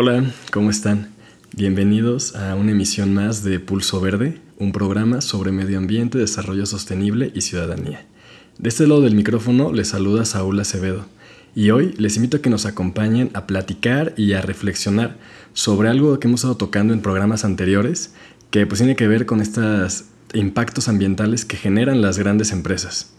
Hola, ¿cómo están? Bienvenidos a una emisión más de Pulso Verde, un programa sobre medio ambiente, desarrollo sostenible y ciudadanía. De este lado del micrófono les saluda Saúl Acevedo y hoy les invito a que nos acompañen a platicar y a reflexionar sobre algo que hemos estado tocando en programas anteriores que pues tiene que ver con estos impactos ambientales que generan las grandes empresas.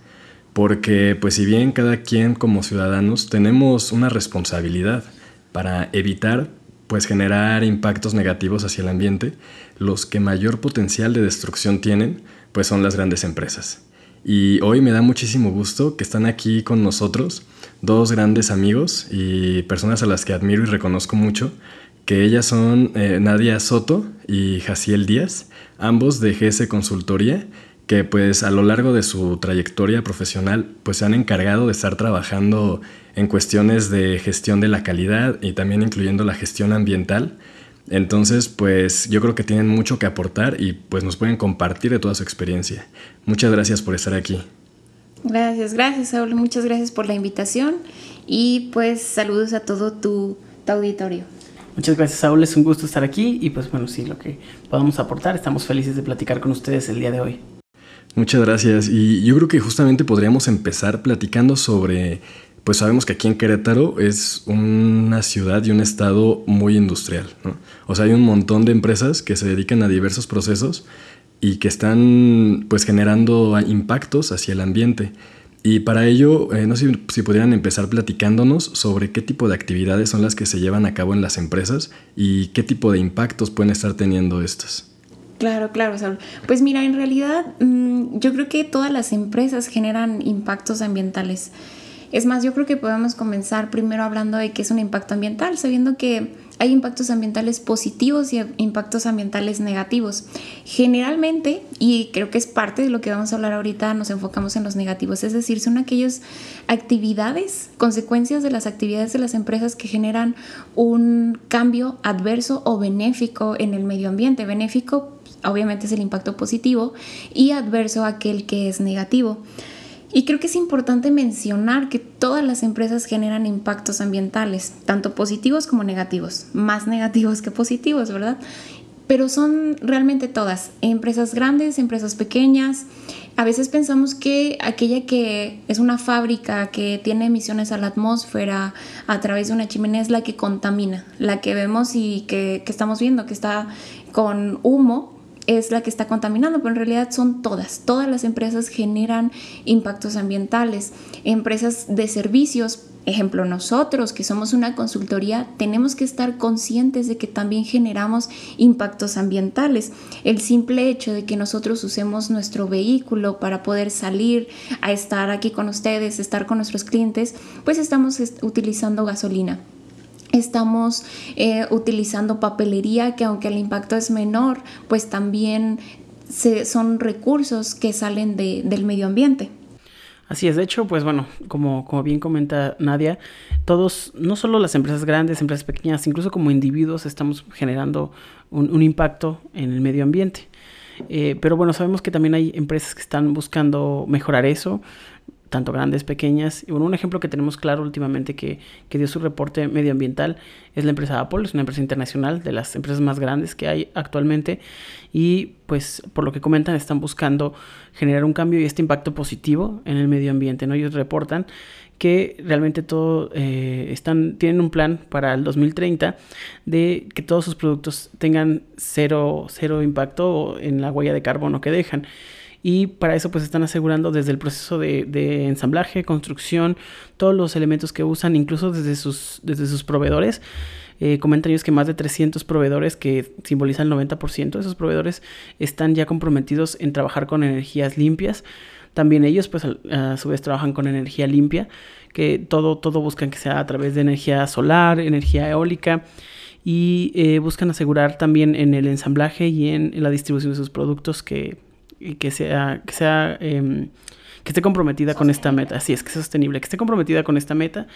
Porque pues si bien cada quien como ciudadanos tenemos una responsabilidad para evitar pues generar impactos negativos hacia el ambiente, los que mayor potencial de destrucción tienen, pues son las grandes empresas. Y hoy me da muchísimo gusto que están aquí con nosotros dos grandes amigos y personas a las que admiro y reconozco mucho, que ellas son eh, Nadia Soto y Jaciel Díaz, ambos de GS Consultoría, que pues a lo largo de su trayectoria profesional pues se han encargado de estar trabajando en cuestiones de gestión de la calidad y también incluyendo la gestión ambiental. Entonces, pues yo creo que tienen mucho que aportar y pues nos pueden compartir de toda su experiencia. Muchas gracias por estar aquí. Gracias, gracias, Saúl. Muchas gracias por la invitación y pues saludos a todo tu, tu auditorio. Muchas gracias, Saúl. Es un gusto estar aquí y pues bueno, sí, lo que podamos aportar. Estamos felices de platicar con ustedes el día de hoy. Muchas gracias. Y yo creo que justamente podríamos empezar platicando sobre, pues sabemos que aquí en Querétaro es una ciudad y un estado muy industrial. O sea, hay un montón de empresas que se dedican a diversos procesos y que están pues generando impactos hacia el ambiente. Y para ello, eh, no sé si, si pudieran empezar platicándonos sobre qué tipo de actividades son las que se llevan a cabo en las empresas y qué tipo de impactos pueden estar teniendo estas. Claro, claro, Saúl. Pues mira, en realidad mm, yo creo que todas las empresas generan impactos ambientales. Es más, yo creo que podemos comenzar primero hablando de qué es un impacto ambiental, sabiendo que hay impactos ambientales positivos y impactos ambientales negativos. Generalmente, y creo que es parte de lo que vamos a hablar ahorita, nos enfocamos en los negativos, es decir, son aquellas actividades, consecuencias de las actividades de las empresas que generan un cambio adverso o benéfico en el medio ambiente. Benéfico obviamente es el impacto positivo, y adverso aquel que es negativo. Y creo que es importante mencionar que todas las empresas generan impactos ambientales, tanto positivos como negativos, más negativos que positivos, ¿verdad? Pero son realmente todas, empresas grandes, empresas pequeñas. A veces pensamos que aquella que es una fábrica que tiene emisiones a la atmósfera a través de una chimenea es la que contamina, la que vemos y que, que estamos viendo que está con humo, es la que está contaminando, pero en realidad son todas. Todas las empresas generan impactos ambientales. Empresas de servicios, ejemplo nosotros que somos una consultoría, tenemos que estar conscientes de que también generamos impactos ambientales. El simple hecho de que nosotros usemos nuestro vehículo para poder salir a estar aquí con ustedes, estar con nuestros clientes, pues estamos utilizando gasolina estamos eh, utilizando papelería que aunque el impacto es menor, pues también son recursos que salen del medio ambiente. Así es, de hecho, pues bueno, como, como bien comenta Nadia, todos, no solo las empresas grandes, empresas pequeñas, incluso como individuos estamos generando un, impacto en el medio ambiente. Eh, pero bueno, sabemos que también hay empresas que están buscando mejorar eso tanto grandes, pequeñas. Y bueno, un ejemplo que tenemos claro últimamente que, que, dio su reporte medioambiental es la empresa Apple, es una empresa internacional de las empresas más grandes que hay actualmente. Y pues por lo que comentan están buscando generar un cambio y este impacto positivo en el medio ambiente. ¿no? Ellos reportan que realmente todo eh, están, tienen un plan para el 2030 de que todos sus productos tengan cero, cero impacto en la huella de carbono que dejan y para eso pues están asegurando desde el proceso de, ensamblaje, construcción, todos los elementos que usan, incluso desde sus, desde sus proveedores. Eh, comentan ellos que más de 300 proveedores que simbolizan el 90% de esos proveedores están ya comprometidos en trabajar con energías limpias. También ellos pues a, su vez trabajan con energía limpia que todo, todo buscan que sea a través de energía solar, energía eólica y eh, buscan asegurar también en el ensamblaje y en, la distribución de sus productos que, que sea, que sea em, que esté comprometida con esta meta. Así es, que sea sostenible, que esté comprometida con esta meta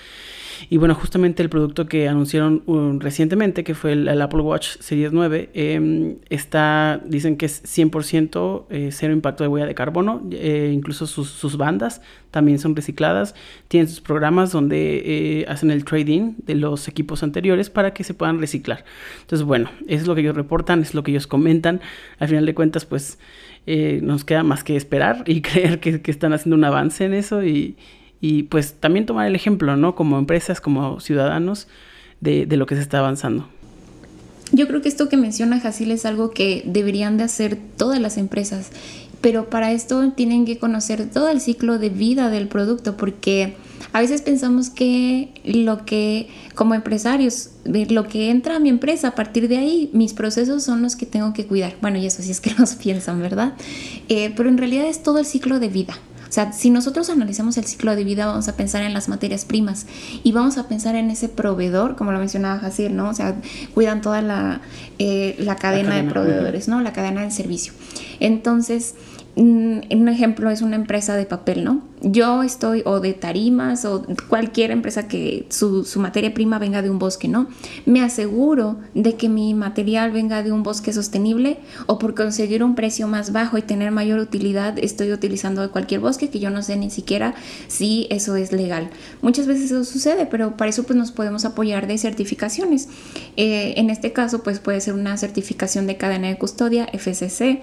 y bueno, justamente el producto que anunciaron um, recientemente, que fue el, Apple Watch Series 9, em, está, dicen que es 100% eh, cero impacto de huella de carbono, eh, incluso sus, bandas también son recicladas, tienen sus programas donde eh, hacen el trading de los equipos anteriores para que se puedan reciclar. Entonces, bueno, es lo que ellos reportan, es lo que ellos comentan. Al final de cuentas, pues nos queda más que esperar y creer que, que están haciendo un avance en eso y y pues también tomar el ejemplo, ¿no? Como empresas, como ciudadanos, de, lo que se está avanzando. Yo creo que esto que menciona Jacil es algo que deberían de hacer todas las empresas, pero para esto tienen que conocer todo el ciclo de vida del producto, porque a veces pensamos que lo que como empresarios, lo que entra a mi empresa, a partir de ahí, mis procesos son los que tengo que cuidar. Bueno, y eso sí es que los piensan, ¿verdad? Eh, pero en realidad es todo el ciclo de vida. O sea, si nosotros analizamos el ciclo de vida, vamos a pensar en las materias primas y vamos a pensar en ese proveedor, como lo mencionaba Jacir, ¿no? O sea, cuidan toda la, eh, la, cadena, de proveedores, ¿no? La cadena del servicio. Entonces, un ejemplo es una empresa de papel, ¿no? Yo estoy, o de tarimas, o cualquier empresa que su, materia prima venga de un bosque, ¿no? Me aseguro de que mi material venga de un bosque sostenible o por conseguir un precio más bajo y tener mayor utilidad estoy utilizando cualquier bosque que yo no sé ni siquiera si eso es legal. Muchas veces eso sucede, pero para eso pues nos podemos apoyar de certificaciones. Eh, en este caso pues puede ser una certificación de cadena de custodia, FCC,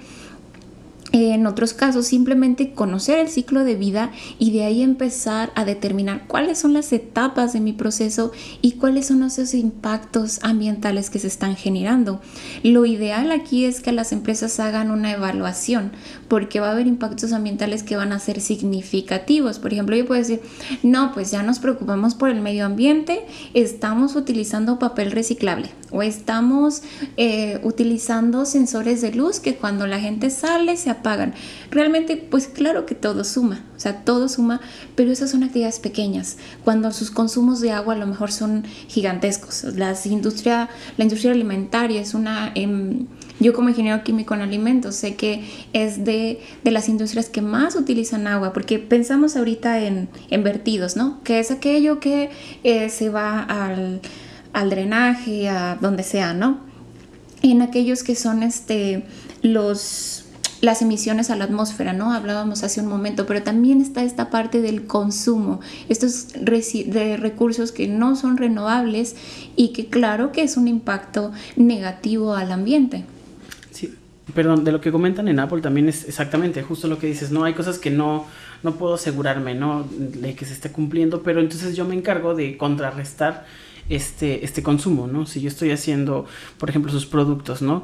en otros casos, simplemente conocer el ciclo de vida y de ahí empezar a determinar cuáles son las etapas de mi proceso y cuáles son esos impactos ambientales que se están generando. Lo ideal aquí es que las empresas hagan una evaluación porque va a haber impactos ambientales que van a ser significativos. Por ejemplo, yo puedo decir, no, pues ya nos preocupamos por el medio ambiente, estamos utilizando papel reciclable o estamos eh, utilizando sensores de luz que cuando la gente sale se pagan. Realmente, pues claro que todo suma, o sea, todo suma, pero esas son actividades pequeñas, cuando sus consumos de agua a lo mejor son gigantescos. Las industria, la industria alimentaria es una... Em, yo como ingeniero químico en alimentos sé que es de, las industrias que más utilizan agua, porque pensamos ahorita en, vertidos, ¿no? Que es aquello que eh, se va al, al drenaje, a donde sea, ¿no? En aquellos que son este, los las emisiones a la atmósfera, ¿no? Hablábamos hace un momento, pero también está esta parte del consumo, estos de recursos que no son renovables y que claro que es un impacto negativo al ambiente. Sí, perdón, de lo que comentan en Apple también es exactamente justo lo que dices, ¿no? Hay cosas que no, no puedo asegurarme, ¿no? De que se esté cumpliendo, pero entonces yo me encargo de contrarrestar este, este consumo, ¿no? Si yo estoy haciendo, por ejemplo, sus productos, ¿no?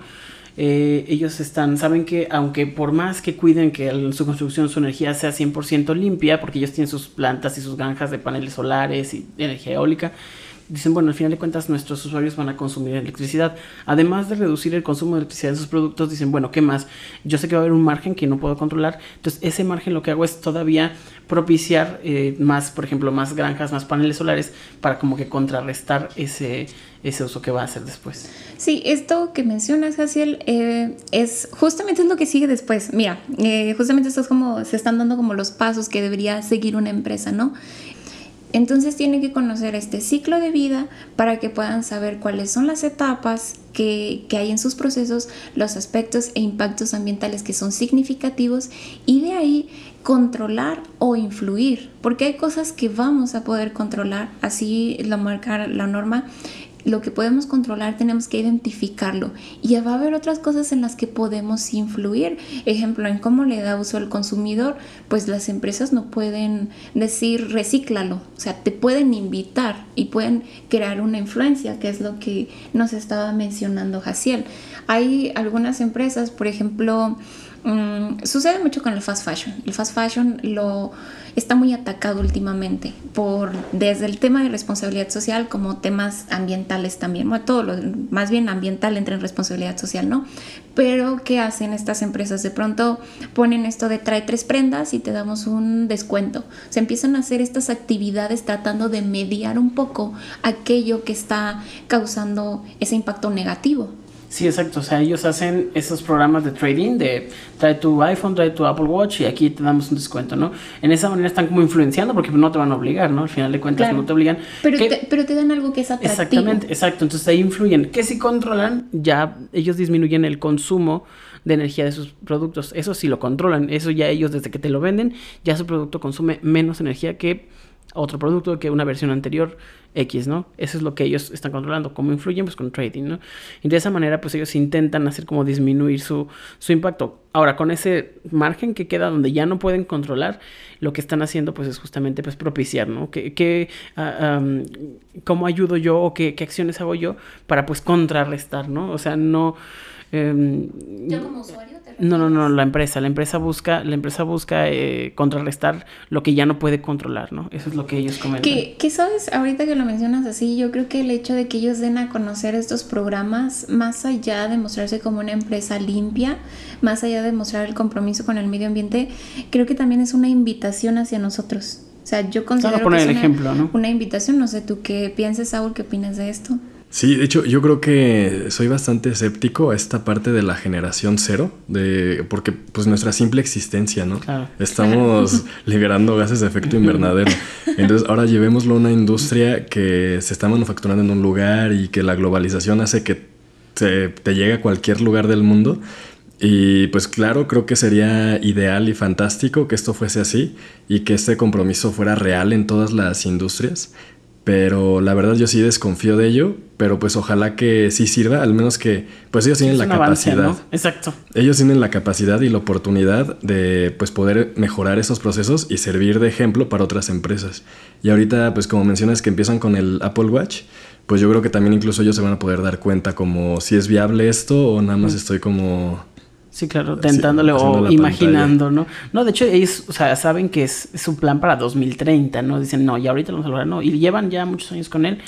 Eh, ellos están, saben que aunque por más que cuiden que su construcción, su energía sea 100% limpia, porque ellos tienen sus plantas y sus granjas de paneles solares y energía eólica, dicen, bueno, al final de cuentas nuestros usuarios van a consumir electricidad. Además de reducir el consumo de electricidad de sus productos, dicen, bueno, ¿qué más? Yo sé que va a haber un margen que no puedo controlar. Entonces, ese margen lo que hago es todavía propiciar eh, más, por ejemplo, más granjas, más paneles solares para como que contrarrestar ese, ese uso que va a hacer después. Sí, esto que mencionas, Jaciel, eh, es justamente lo que sigue después. Mira, eh, justamente esto es como, se están dando como los pasos que debería seguir una empresa, ¿no? Entonces tienen que conocer este ciclo de vida para que puedan saber cuáles son las etapas que, que, hay en sus procesos, los aspectos e impactos ambientales que son significativos y de ahí controlar o influir, porque hay cosas que vamos a poder controlar, así lo marca la norma, lo que podemos controlar tenemos que identificarlo y va a haber otras cosas en las que podemos influir. Ejemplo, en cómo le da uso el consumidor, pues las empresas no pueden decir recíclalo, o sea, te pueden invitar y pueden crear una influencia, que es lo que nos estaba mencionando Jaciel. Hay algunas empresas, por ejemplo, mm, sucede mucho con el fast fashion. El fast fashion lo está muy atacado últimamente por desde el tema de responsabilidad social como temas ambientales también, más bien ambiental entra en responsabilidad social, ¿no? Pero ¿qué hacen estas empresas? De pronto ponen esto de trae tres prendas y te damos un descuento. Se empiezan a hacer estas actividades tratando de mediar un poco aquello que está causando ese impacto negativo. Sí, exacto. O sea, ellos hacen esos programas de trading de trae tu iPhone, trae tu Apple Watch y aquí te damos un descuento, ¿no? En esa manera están como influenciando porque no te van a obligar, ¿no? Al final de cuentas no te obligan. Pero, te, pero te dan algo que es atractivo. Exactamente, exacto. Entonces ahí influyen. Que si controlan, ya ellos disminuyen el consumo de energía de sus productos. Eso sí lo controlan. Eso ya ellos desde que te lo venden, ya su producto consume menos energía que otro producto que una versión anterior X, ¿no? Eso es lo que ellos están controlando. ¿Cómo influyen? Pues con trading, ¿no? Y de esa manera, pues ellos intentan hacer como disminuir su, su impacto. Ahora, con ese margen que queda donde ya no pueden controlar, lo que están haciendo, pues es justamente pues propiciar, ¿no? ¿Qué, ah, ¿Cómo ayudo yo o qué, qué acciones hago yo para pues contrarrestar, ¿no? O sea, no... Em, ¿Yo como usuario? no, no, no, la empresa. La empresa busca, la empresa busca eh, contrarrestar lo que ya no puede controlar, ¿no? Eso es lo que ellos comentan. ¿Qué, sabes? Ahorita que lo mencionas así, yo creo que el hecho de que ellos den a conocer estos programas, más allá de mostrarse como una empresa limpia, más allá de mostrar el compromiso con el medio ambiente, creo que también es una invitación hacia nosotros. O sea, yo considero que es una, ejemplo, ¿no? una invitación. No sé, ¿tú qué piensas, Saúl? ¿Qué opinas de esto? Sí, de hecho, yo creo que soy bastante escéptico a esta parte de la generación cero, de, porque pues nuestra simple existencia, ¿no? Estamos liberando gases de efecto invernadero. Entonces, ahora llevémoslo a una industria que se está manufacturando en un lugar y que la globalización hace que te, te llegue a cualquier lugar del mundo. Y pues claro, creo que sería ideal y fantástico que esto fuese así y que este compromiso fuera real en todas las industrias. Pero la verdad yo sí desconfío de ello, pero pues ojalá que sí sirva, al menos que pues ellos tienen la capacidad. Exacto. Ellos tienen la capacidad y la oportunidad de pues poder mejorar esos procesos y servir de ejemplo para otras empresas. Y ahorita pues como mencionas que empiezan con el Apple Watch, pues yo creo que también incluso ellos se van a poder dar cuenta como si es viable esto o nada más estoy como Sí, claro, tentándole o imaginando, ¿no? No, de hecho, ellos, o sea, saben que es, es, un plan para 2030, ¿no? Dicen, no, y ahorita lo vamos a lograr, no. Y llevan ya muchos años con él.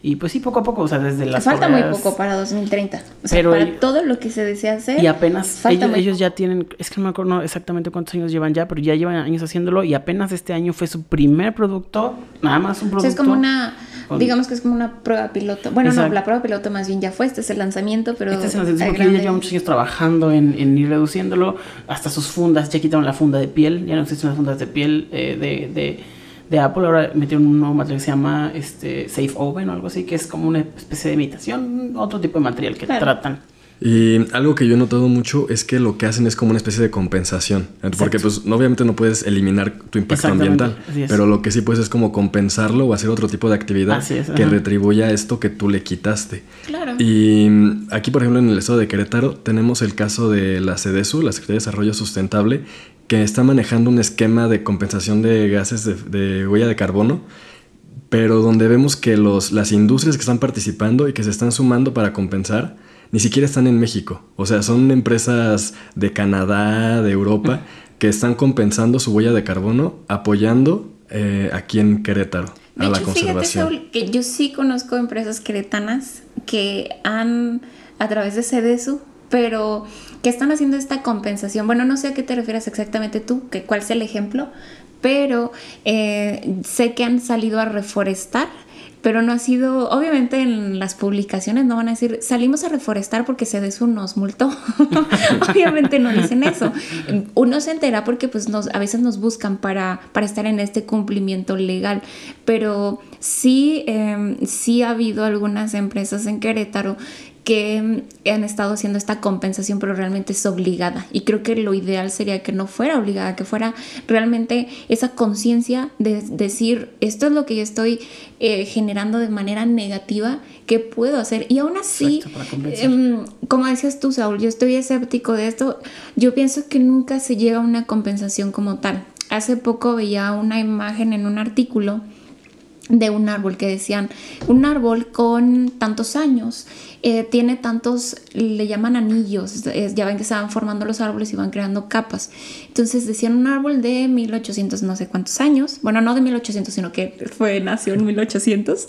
Y pues sí, poco a poco, o sea, desde las. Falta muy poco para 2030. O sea, para todo lo que se desea hacer. Y apenas. Ellos, ellos, ya tienen. Es que no me acuerdo exactamente cuántos años llevan ya, pero ya llevan años haciéndolo. Y apenas este año fue su primer producto. Nada más un producto. es como una Digamos que es como una prueba piloto. Bueno, no, la prueba piloto más bien ya fue, este es el lanzamiento, pero... Este es el lanzamiento porque ya lleva muchos años trabajando en, ir reduciéndolo, hasta sus fundas, ya quitaron la funda de piel, ya no existen las fundas de piel eh, de, de, de, Apple, ahora metieron un nuevo material que se llama este, Safe Oven o algo así, que es como una especie de imitación, otro tipo de material que tratan. Y algo que yo he notado mucho es que lo que hacen es como una especie de compensación. Porque pues obviamente no puedes eliminar tu impacto ambiental, pero lo que sí puedes es como compensarlo o hacer otro tipo de actividad que retribuya esto que tú le quitaste. Claro. Y mm, aquí, por ejemplo, en el estado de Querétaro tenemos el caso de la CDSU, la Secretaría de Desarrollo Sustentable, que está manejando un esquema de compensación de gases de, de huella de carbono pero donde vemos que los, las industrias que están participando y que se están sumando para compensar, ni siquiera están en México. O sea, son empresas de Canadá, de Europa, que están compensando su huella de carbono apoyando eh, aquí en Querétaro a la conservación. Fíjate, Saúl, que yo sí conozco empresas queretanas que han, a través de CEDESU, pero que están haciendo esta compensación. Bueno, no sé a qué te refieres exactamente tú, que cuál es el ejemplo, pero eh, sé que han salido a reforestar pero no ha sido, obviamente en las publicaciones no van a decir, salimos a reforestar porque Cedesu nos multó. obviamente no dicen eso. Uno se entera porque pues nos, a veces nos buscan para, para estar en este cumplimiento legal, pero sí, eh, sí ha habido algunas empresas en Querétaro que han estado haciendo esta compensación, pero realmente es obligada. Y creo que lo ideal sería que no fuera obligada, que fuera realmente esa conciencia de decir, esto es lo que yo estoy eh, generando de manera negativa, ¿qué puedo hacer? Y aún así, em, como decías tú, Saúl, yo estoy escéptico de esto, yo pienso que nunca se llega a una compensación como tal. Hace poco veía una imagen en un artículo de un árbol que decían, un árbol con tantos años, eh, tiene tantos, le llaman anillos, ya ven que se van formando los árboles y van creando capas. Entonces decían un árbol de 1800 no sé cuántos años, bueno, no de 1800, sino que fue, nació en 1800.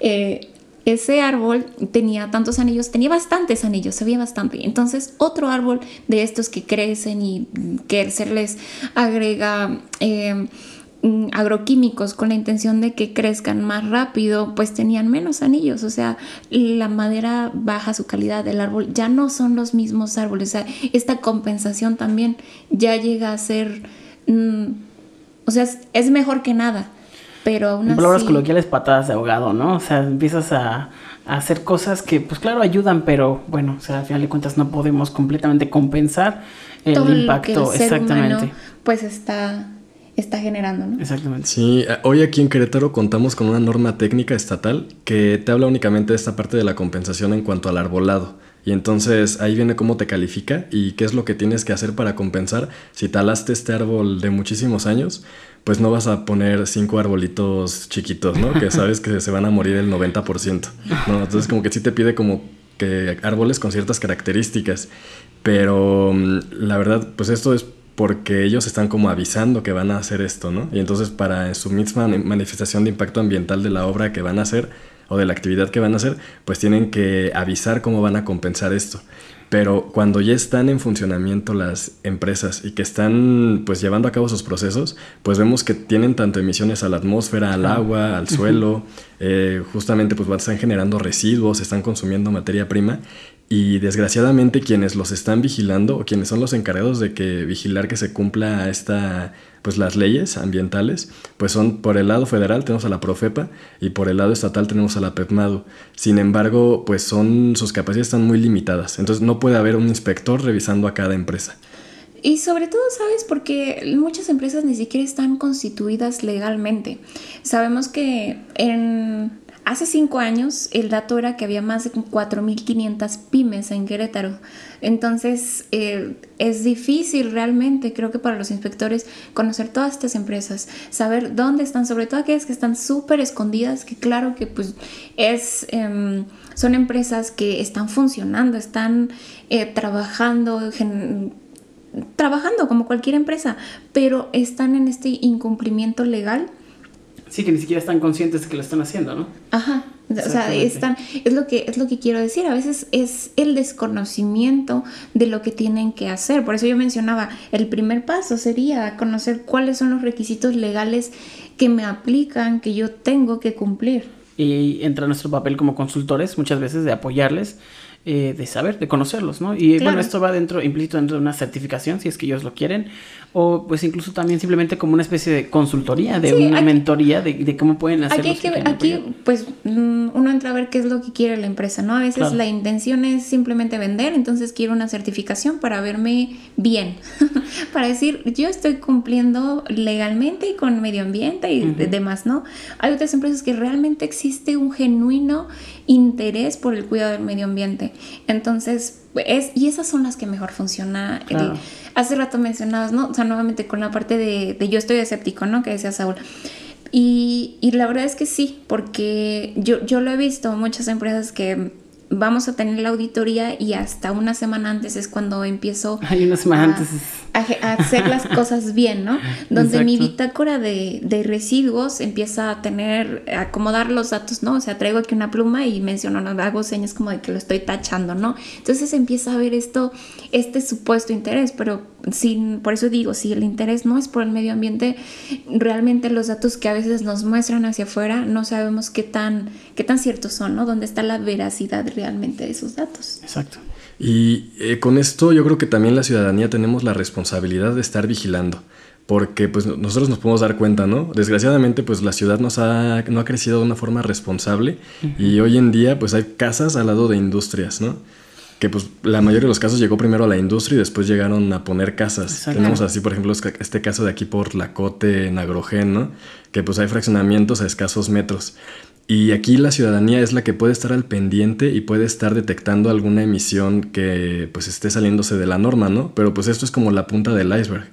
Eh, ese árbol tenía tantos anillos, tenía bastantes anillos, se veía bastante. Entonces, otro árbol de estos que crecen y que se les agrega eh, agroquímicos con la intención de que crezcan más rápido, pues tenían menos anillos, o sea, la madera baja su calidad del árbol, ya no son los mismos árboles, o sea, esta compensación también ya llega a ser, mm, o sea, es, mejor que nada, pero aún en palabras coloquiales, patadas de ahogado, ¿no? O sea, empiezas a, hacer cosas que, pues claro, ayudan, pero bueno, o sea, al final de cuentas no podemos completamente compensar el impacto, exactamente. pues está está generando, ¿no? Exactamente. Sí, eh, hoy aquí en Querétaro contamos con una norma técnica estatal que te habla únicamente de esta parte de la compensación en cuanto al arbolado. Y entonces ahí viene cómo te califica y qué es lo que tienes que hacer para compensar. Si talaste este árbol de muchísimos años, pues no vas a poner cinco arbolitos chiquitos, ¿no? Que sabes que se van a morir el 90%. ¿no? Entonces como que sí te pide como que árboles con ciertas características. Pero mm, la verdad, pues esto es porque ellos están como avisando que van a hacer esto, ¿no? Y entonces para su misma manifestación de impacto ambiental de la obra que van a hacer o de la actividad que van a hacer, pues tienen que avisar cómo van a compensar esto. Pero cuando ya están en funcionamiento las empresas y que están pues llevando a cabo sus procesos, pues vemos que tienen tanto emisiones a la atmósfera, al agua, al suelo, eh, justamente pues están generando residuos, están consumiendo materia prima y desgraciadamente quienes los están vigilando o quienes son los encargados de que vigilar que se cumpla esta pues las leyes ambientales pues son por el lado federal tenemos a la Profepa y por el lado estatal tenemos a la PEPMADO. Sin embargo, pues son sus capacidades están muy limitadas, entonces no puede haber un inspector revisando a cada empresa. Y sobre todo, ¿sabes? Porque muchas empresas ni siquiera están constituidas legalmente. Sabemos que en Hace cinco años el dato era que había más de 4.500 pymes en Querétaro. Entonces eh, es difícil realmente, creo que para los inspectores, conocer todas estas empresas, saber dónde están, sobre todo aquellas que están súper escondidas, que claro que pues es... Em, son empresas que están funcionando, están eh, trabajando, trabajando como cualquier empresa, pero están en este incumplimiento legal Sí, que ni siquiera están conscientes de que lo están haciendo, ¿no? Ajá. O sea, están, es lo que es lo que quiero decir. A veces es el desconocimiento de lo que tienen que hacer. Por eso yo mencionaba, el primer paso sería conocer cuáles son los requisitos legales que me aplican, que yo tengo que cumplir. Y entra nuestro papel como consultores muchas veces de apoyarles eh, de saber, de conocerlos, ¿no? Y bueno, esto va dentro, implícito dentro de una certificación, si es que ellos lo quieren, o pues incluso también simplemente como una especie de consultoría, de una mentoría de, cómo pueden hacerlo. Aquí, aquí pues mm, uno entra a ver qué es lo que quiere la empresa, ¿no? A veces la intención es simplemente vender, entonces quiero una certificación para verme bien, para decir, yo estoy cumpliendo legalmente y con medio ambiente y demás, ¿no? Hay otras empresas que realmente existe un genuino interés por el cuidado del medio ambiente. Entonces, es, y esas son las que mejor funciona. hace rato mencionabas, ¿no? O sea, nuevamente con la parte de, de yo estoy escéptico, ¿no? Que decía Saúl. Y, y, la verdad es que sí, porque yo, yo lo he visto, muchas empresas que vamos a tener la auditoría y hasta una semana antes es cuando empiezo Hay una semana a, antes a, hacer las cosas bien, ¿no? Donde mi bitácora de, de, residuos empieza a tener, a acomodar los datos, ¿no? O sea, traigo aquí una pluma y menciono, ¿no? hago señas como de que lo estoy tachando, ¿no? Entonces empieza a ver esto, este supuesto interés, pero sin, por eso digo, si el interés no es por el medio ambiente, realmente los datos que a veces nos muestran hacia afuera no sabemos qué tan, qué tan ciertos son, ¿no? ¿Dónde está la veracidad realmente de esos datos? Exacto. Y eh, con esto yo creo que también la ciudadanía tenemos la responsabilidad de estar vigilando, porque pues nosotros nos podemos dar cuenta, ¿no? Desgraciadamente pues la ciudad nos ha, no ha crecido de una forma responsable y hoy en día pues hay casas al lado de industrias, ¿no? Que pues la mayoría de los casos llegó primero a la industria y después llegaron a poner casas. Tenemos así, por ejemplo, este caso de aquí por la Cote en Agrogen, ¿no? Que pues hay fraccionamientos a escasos metros. Y aquí la ciudadanía es la que puede estar al pendiente y puede estar detectando alguna emisión que pues esté saliéndose de la norma, ¿no? Pero pues esto es como la punta del iceberg.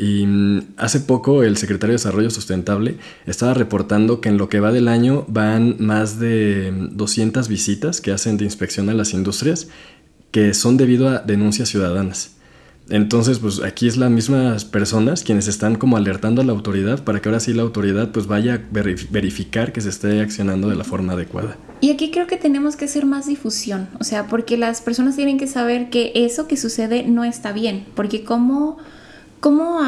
Y mm, hace poco el secretario de Desarrollo Sustentable estaba reportando que en lo que va del año van más de 200 mm, visitas que hacen de inspección a las industrias que son debido a denuncias ciudadanas. Entonces, pues aquí es las mismas personas quienes están como alertando a la autoridad para que ahora sí la autoridad pues vaya a verificar que se esté accionando de la forma adecuada. Y aquí creo que tenemos que hacer más difusión, o sea, porque las personas tienen que saber que eso que sucede no está bien, porque como ¿Cómo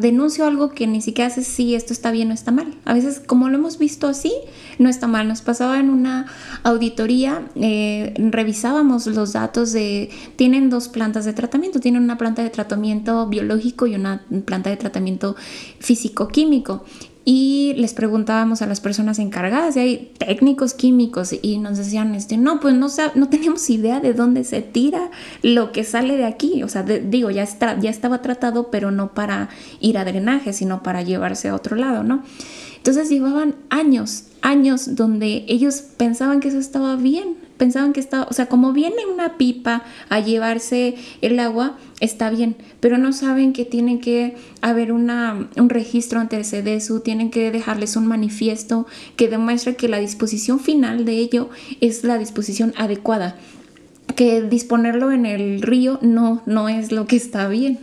denuncio algo que ni siquiera sé si esto está bien o está mal? A veces, como lo hemos visto así, no está mal. Nos pasaba en una auditoría, eh, revisábamos los datos de, tienen dos plantas de tratamiento, tienen una planta de tratamiento biológico y una planta de tratamiento físico-químico y les preguntábamos a las personas encargadas, y hay técnicos químicos, y nos decían, este, no, pues no, no tenemos idea de dónde se tira lo que sale de aquí. O sea, digo, ya, está, ya estaba tratado, pero no para ir a drenaje, sino para llevarse a otro lado, ¿no? Entonces llevaban años, años donde ellos pensaban que eso estaba bien, pensaban que estaba, o sea, como viene una pipa a llevarse el agua, está bien, pero no saben que tienen que haber una, un registro ante CDSU, tienen que dejarles un manifiesto que demuestre que la disposición final de ello es la disposición adecuada, que disponerlo en el río no, no es lo que está bien.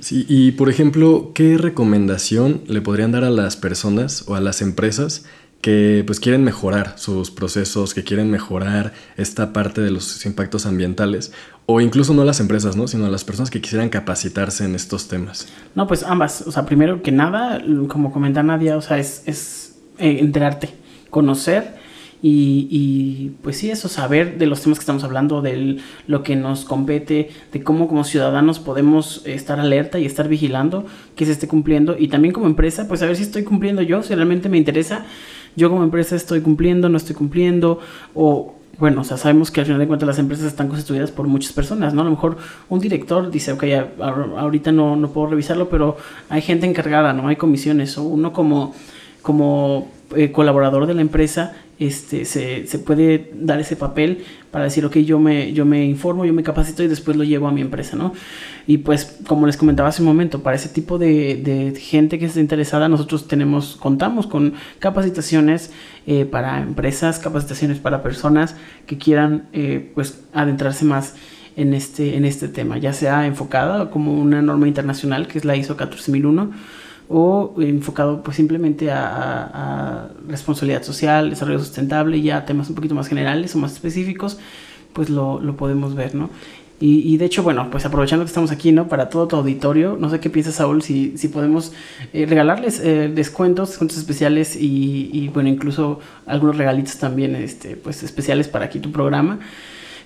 Sí, y por ejemplo, ¿qué recomendación le podrían dar a las personas o a las empresas que pues quieren mejorar sus procesos, que quieren mejorar esta parte de los impactos ambientales, o incluso no las empresas, ¿no? sino las personas que quisieran capacitarse en estos temas. No, pues ambas, o sea, primero que nada, como comenta Nadia, o sea, es, es eh, enterarte, conocer y, pues sí, eso, saber de los temas que estamos hablando, de lo que nos compete, de cómo como ciudadanos podemos estar alerta y estar vigilando que se esté cumpliendo. Y también como empresa, pues a ver si estoy cumpliendo yo, si realmente me interesa. Yo como empresa estoy cumpliendo, no estoy cumpliendo, o bueno, o sea, sabemos que al final de cuentas las empresas están constituidas por muchas personas, ¿no? A lo mejor un director dice, ok, ahorita no, no puedo revisarlo, pero hay gente encargada, ¿no? Hay comisiones, o uno como, como eh, colaborador de la empresa este, se, se, puede dar ese papel para decir, ok, yo me, yo me informo, yo me capacito y después lo llevo a mi empresa, ¿no? Y pues, como les comentaba hace un momento, para ese tipo de, de gente que esté interesada, nosotros tenemos, contamos con capacitaciones eh, para empresas, capacitaciones para personas que quieran, eh, pues, adentrarse más en este, en este tema, ya sea enfocada como una norma internacional, que es la ISO 14001, o enfocado pues simplemente a, responsabilidad social, desarrollo sustentable, ya temas un poquito más generales o más específicos, pues lo, lo podemos ver, ¿no? Y, y, de hecho, bueno, pues aprovechando que estamos aquí, ¿no? Para todo tu auditorio, no sé qué piensas, Saúl, si, si podemos eh, regalarles eh, descuentos, descuentos especiales y, y, bueno, incluso algunos regalitos también, este, pues especiales para aquí tu programa.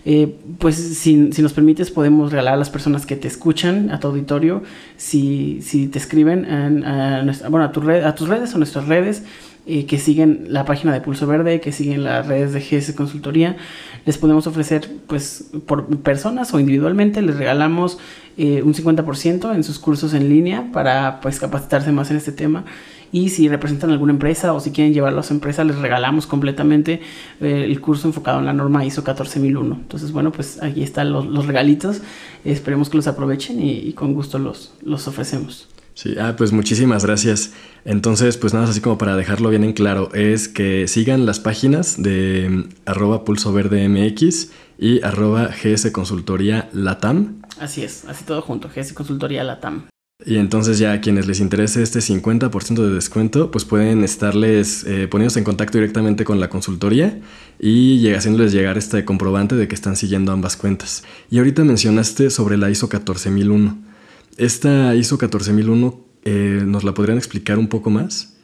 Eh, pues si, si, nos permites podemos regalar a las personas que te escuchan, a tu auditorio, si, si te escriben a, bueno, a, tu red, a tus redes o nuestras redes, eh, que siguen la página de Pulso Verde, que siguen las redes de GS Consultoría, les podemos ofrecer, pues, por personas o individualmente, les regalamos eh, un 50% en sus cursos en línea para, pues, capacitarse más en este tema y si representan alguna empresa o si quieren llevarlo a su empresa, les regalamos completamente eh, el curso enfocado en la norma ISO 14001. Entonces, bueno, pues aquí están los, regalitos. Esperemos que los aprovechen y, con gusto los, los ofrecemos. Sí, ah, pues muchísimas gracias. Entonces, pues nada, así como para dejarlo bien en claro, es que sigan las páginas de mm, arroba pulso verde MX y arroba GS Consultoría Latam. Así es, así todo junto, GS Consultoría Latam. Y entonces ya a quienes les interese este 50% de descuento, pues pueden estarles eh, poniéndose en contacto directamente con la consultoría y haciéndoles llegar este comprobante de que están siguiendo ambas cuentas. Y ahorita mencionaste sobre la ISO 14001. Esta ISO 14001, eh, ¿nos la podrían explicar un poco más?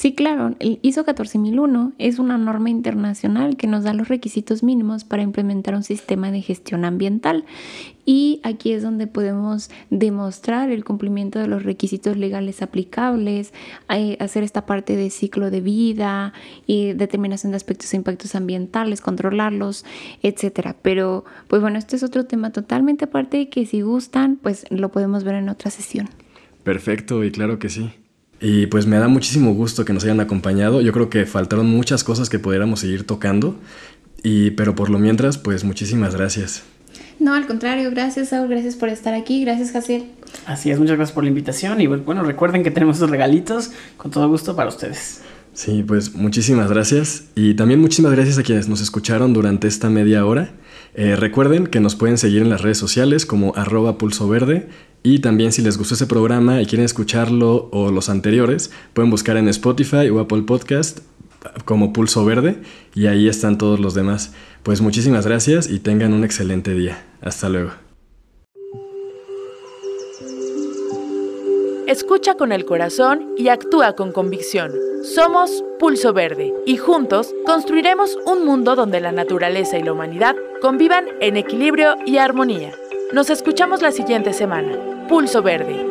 Sí, claro, el ISO 14001 es una norma internacional que nos da los requisitos mínimos para implementar un sistema de gestión ambiental y aquí es donde podemos demostrar el cumplimiento de los requisitos legales aplicables, eh, hacer esta parte de ciclo de vida y determinación de aspectos e impactos ambientales, controlarlos, etcétera. Pero pues bueno, este es otro tema totalmente aparte que si gustan, pues lo podemos ver en otra sesión. Perfecto, y claro que sí. Y pues me da muchísimo gusto que nos hayan acompañado. Yo creo que faltaron muchas cosas que pudiéramos seguir tocando. Y, pero por lo mientras, pues muchísimas gracias. No, al contrario, gracias Saúl, gracias por estar aquí, gracias Jaciel. Así es, muchas gracias por la invitación y bueno, recuerden que tenemos esos regalitos con todo gusto para ustedes. Sí, pues muchísimas gracias y también muchísimas gracias a quienes nos escucharon durante esta media hora. Eh, recuerden que nos pueden seguir en las redes sociales como arroba pulso verde y también si les gustó ese programa y quieren escucharlo o los anteriores, pueden buscar en Spotify o Apple Podcast como Pulso Verde y ahí están todos los demás. Pues muchísimas gracias y tengan un excelente día. Hasta luego. Escucha con el corazón y actúa con convicción. Somos Pulso Verde y juntos construiremos un mundo donde la naturaleza y la humanidad convivan en equilibrio y armonía. Nos escuchamos la siguiente semana. Pulso Verde